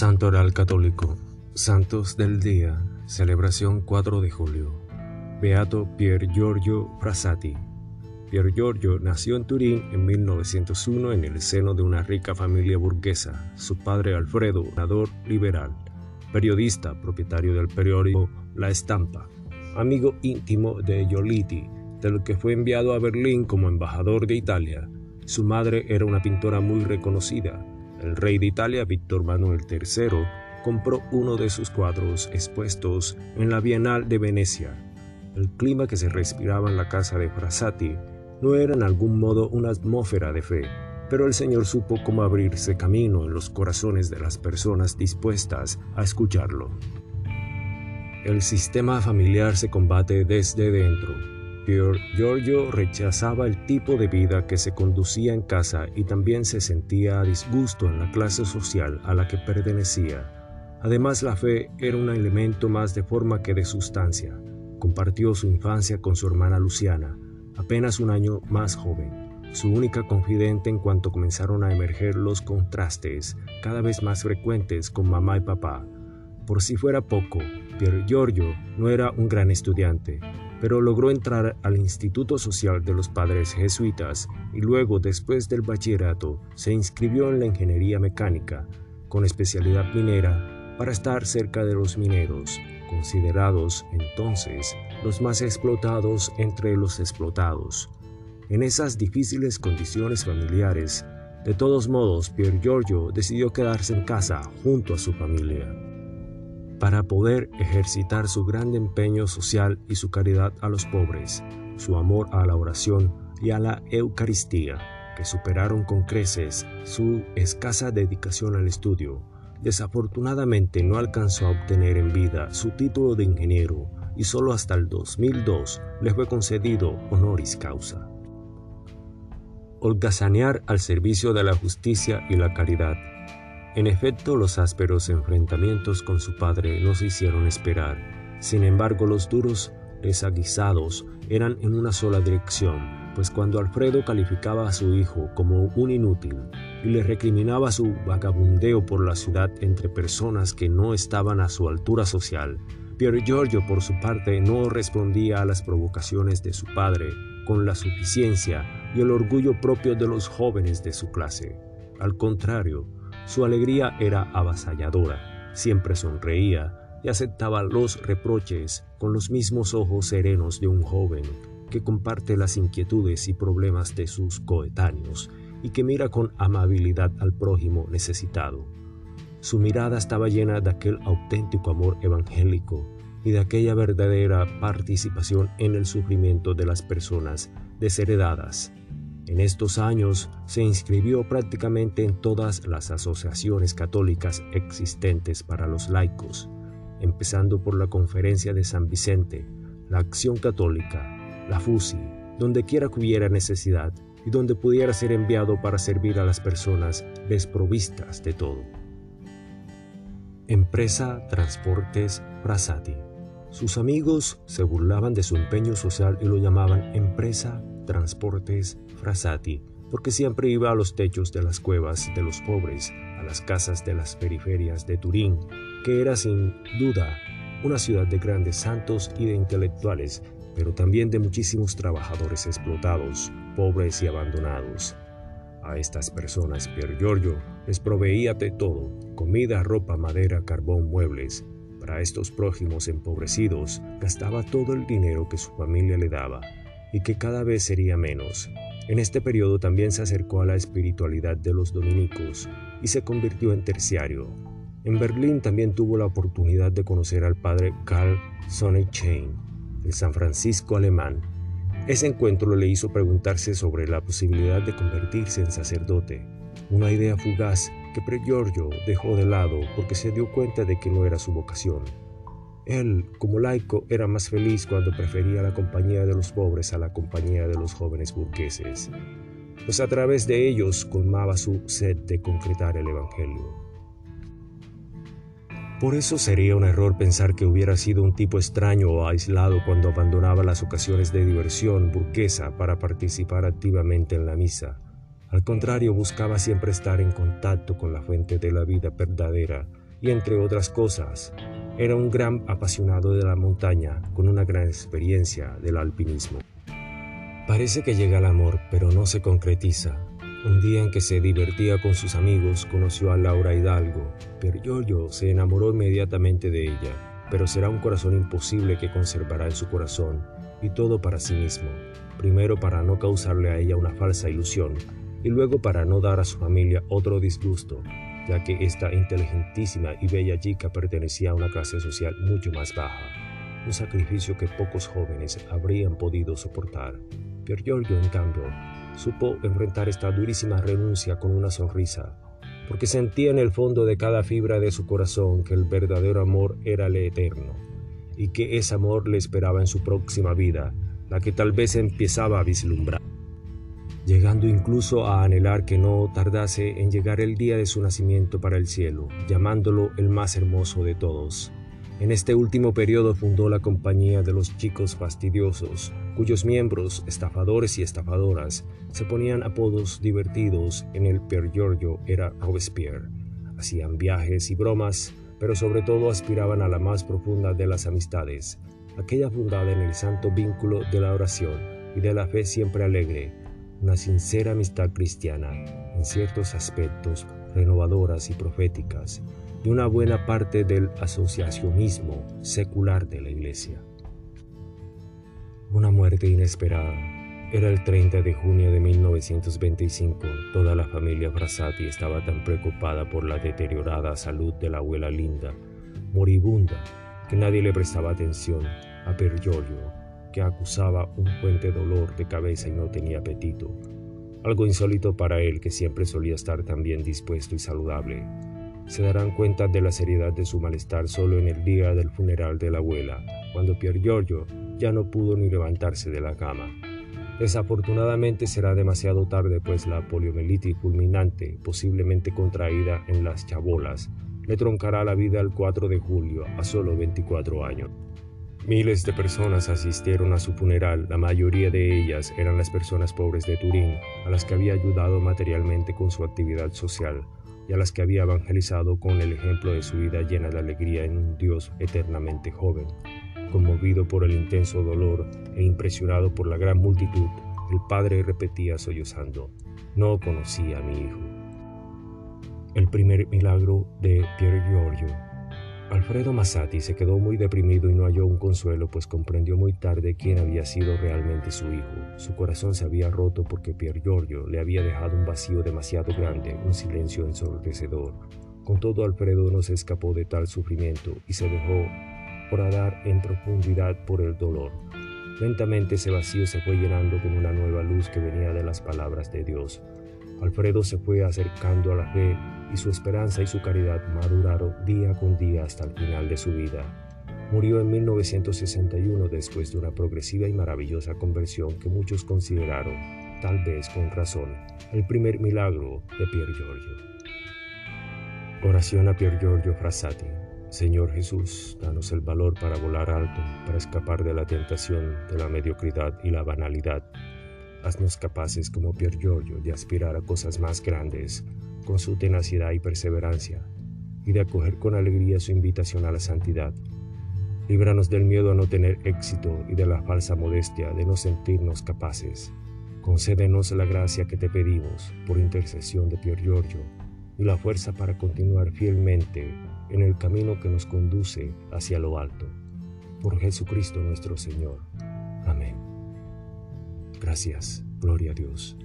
Santoral Católico, Santos del Día, celebración 4 de julio. Beato Pier Giorgio Frassati. Pier Giorgio nació en Turín en 1901 en el seno de una rica familia burguesa. Su padre Alfredo, senador liberal, periodista, propietario del periódico La Estampa, amigo íntimo de Giolitti, del que fue enviado a Berlín como embajador de Italia. Su madre era una pintora muy reconocida. El rey de Italia, Víctor Manuel III, compró uno de sus cuadros expuestos en la Bienal de Venecia. El clima que se respiraba en la casa de Frassati no era en algún modo una atmósfera de fe, pero el Señor supo cómo abrirse camino en los corazones de las personas dispuestas a escucharlo. El sistema familiar se combate desde dentro. Giorgio rechazaba el tipo de vida que se conducía en casa y también se sentía a disgusto en la clase social a la que pertenecía. Además, la fe era un elemento más de forma que de sustancia. Compartió su infancia con su hermana Luciana, apenas un año más joven, su única confidente en cuanto comenzaron a emerger los contrastes cada vez más frecuentes con mamá y papá. Por si fuera poco, Pier Giorgio no era un gran estudiante, pero logró entrar al Instituto Social de los Padres Jesuitas y luego, después del bachillerato, se inscribió en la ingeniería mecánica, con especialidad minera, para estar cerca de los mineros, considerados entonces los más explotados entre los explotados. En esas difíciles condiciones familiares, de todos modos, Pier Giorgio decidió quedarse en casa junto a su familia para poder ejercitar su gran empeño social y su caridad a los pobres, su amor a la oración y a la Eucaristía, que superaron con creces su escasa dedicación al estudio. Desafortunadamente no alcanzó a obtener en vida su título de ingeniero y solo hasta el 2002 le fue concedido honoris causa. Holgazanear al servicio de la justicia y la caridad en efecto, los ásperos enfrentamientos con su padre no se hicieron esperar. Sin embargo, los duros desaguisados eran en una sola dirección, pues cuando Alfredo calificaba a su hijo como un inútil y le recriminaba su vagabundeo por la ciudad entre personas que no estaban a su altura social, Pier Giorgio por su parte no respondía a las provocaciones de su padre con la suficiencia y el orgullo propio de los jóvenes de su clase. Al contrario, su alegría era avasalladora, siempre sonreía y aceptaba los reproches con los mismos ojos serenos de un joven que comparte las inquietudes y problemas de sus coetáneos y que mira con amabilidad al prójimo necesitado. Su mirada estaba llena de aquel auténtico amor evangélico y de aquella verdadera participación en el sufrimiento de las personas desheredadas en estos años se inscribió prácticamente en todas las asociaciones católicas existentes para los laicos, empezando por la Conferencia de San Vicente, la Acción Católica, la FUSI, donde quiera que hubiera necesidad y donde pudiera ser enviado para servir a las personas desprovistas de todo. Empresa Transportes Prasati. Sus amigos se burlaban de su empeño social y lo llamaban Empresa Transportes Frassati, porque siempre iba a los techos de las cuevas de los pobres, a las casas de las periferias de Turín, que era sin duda una ciudad de grandes santos y de intelectuales, pero también de muchísimos trabajadores explotados, pobres y abandonados. A estas personas Pier Giorgio les proveía de todo, comida, ropa, madera, carbón, muebles. Para estos prójimos empobrecidos gastaba todo el dinero que su familia le daba y que cada vez sería menos. En este periodo también se acercó a la espiritualidad de los dominicos y se convirtió en terciario. En Berlín también tuvo la oportunidad de conocer al padre Karl Sonnenschein, el San Francisco alemán. Ese encuentro le hizo preguntarse sobre la posibilidad de convertirse en sacerdote, una idea fugaz que Pre Giorgio dejó de lado porque se dio cuenta de que no era su vocación. Él, como laico, era más feliz cuando prefería la compañía de los pobres a la compañía de los jóvenes burgueses, pues a través de ellos colmaba su sed de concretar el Evangelio. Por eso sería un error pensar que hubiera sido un tipo extraño o aislado cuando abandonaba las ocasiones de diversión burguesa para participar activamente en la misa. Al contrario, buscaba siempre estar en contacto con la fuente de la vida verdadera y entre otras cosas, era un gran apasionado de la montaña con una gran experiencia del alpinismo. Parece que llega el amor, pero no se concretiza. Un día en que se divertía con sus amigos, conoció a Laura Hidalgo. Pero Giorgio se enamoró inmediatamente de ella, pero será un corazón imposible que conservará en su corazón, y todo para sí mismo. Primero para no causarle a ella una falsa ilusión, y luego para no dar a su familia otro disgusto, ya que esta inteligentísima y bella chica pertenecía a una clase social mucho más baja, un sacrificio que pocos jóvenes habrían podido soportar. Pier Giorgio, en cambio, supo enfrentar esta durísima renuncia con una sonrisa, porque sentía en el fondo de cada fibra de su corazón que el verdadero amor era el eterno, y que ese amor le esperaba en su próxima vida, la que tal vez empezaba a vislumbrar llegando incluso a anhelar que no tardase en llegar el día de su nacimiento para el cielo, llamándolo el más hermoso de todos. En este último periodo fundó la Compañía de los Chicos Fastidiosos, cuyos miembros, estafadores y estafadoras, se ponían apodos divertidos en el Pier Giorgio era Robespierre. Hacían viajes y bromas, pero sobre todo aspiraban a la más profunda de las amistades, aquella fundada en el santo vínculo de la oración y de la fe siempre alegre, una sincera amistad cristiana, en ciertos aspectos renovadoras y proféticas, y una buena parte del asociacionismo secular de la Iglesia. Una muerte inesperada. Era el 30 de junio de 1925. Toda la familia Frassati estaba tan preocupada por la deteriorada salud de la abuela Linda, moribunda, que nadie le prestaba atención a Per Giorgio, que acusaba un fuerte dolor de cabeza y no tenía apetito, algo insólito para él que siempre solía estar tan bien dispuesto y saludable. Se darán cuenta de la seriedad de su malestar solo en el día del funeral de la abuela, cuando Pier Giorgio ya no pudo ni levantarse de la cama. Desafortunadamente será demasiado tarde, pues la poliomielitis fulminante, posiblemente contraída en las chabolas, le troncará la vida el 4 de julio a solo 24 años. Miles de personas asistieron a su funeral, la mayoría de ellas eran las personas pobres de Turín, a las que había ayudado materialmente con su actividad social y a las que había evangelizado con el ejemplo de su vida llena de alegría en un Dios eternamente joven. Conmovido por el intenso dolor e impresionado por la gran multitud, el padre repetía sollozando, no conocí a mi hijo. El primer milagro de Pier Giorgio Alfredo Massati se quedó muy deprimido y no halló un consuelo, pues comprendió muy tarde quién había sido realmente su hijo. Su corazón se había roto porque Pier Giorgio le había dejado un vacío demasiado grande, un silencio ensordecedor. Con todo, Alfredo no se escapó de tal sufrimiento y se dejó horadar en profundidad por el dolor. Lentamente ese vacío se fue llenando con una nueva luz que venía de las palabras de Dios. Alfredo se fue acercando a la fe y su esperanza y su caridad maduraron día con día hasta el final de su vida. Murió en 1961 después de una progresiva y maravillosa conversión que muchos consideraron, tal vez con razón, el primer milagro de Pier Giorgio. Oración a Pier Giorgio Frassati. Señor Jesús, danos el valor para volar alto, para escapar de la tentación, de la mediocridad y la banalidad. Haznos capaces como Pier Giorgio de aspirar a cosas más grandes, con su tenacidad y perseverancia, y de acoger con alegría su invitación a la santidad. Líbranos del miedo a no tener éxito y de la falsa modestia de no sentirnos capaces. Concédenos la gracia que te pedimos por intercesión de Pier Giorgio y la fuerza para continuar fielmente en el camino que nos conduce hacia lo alto. Por Jesucristo nuestro Señor. Amén. Gracias. Gloria a Dios.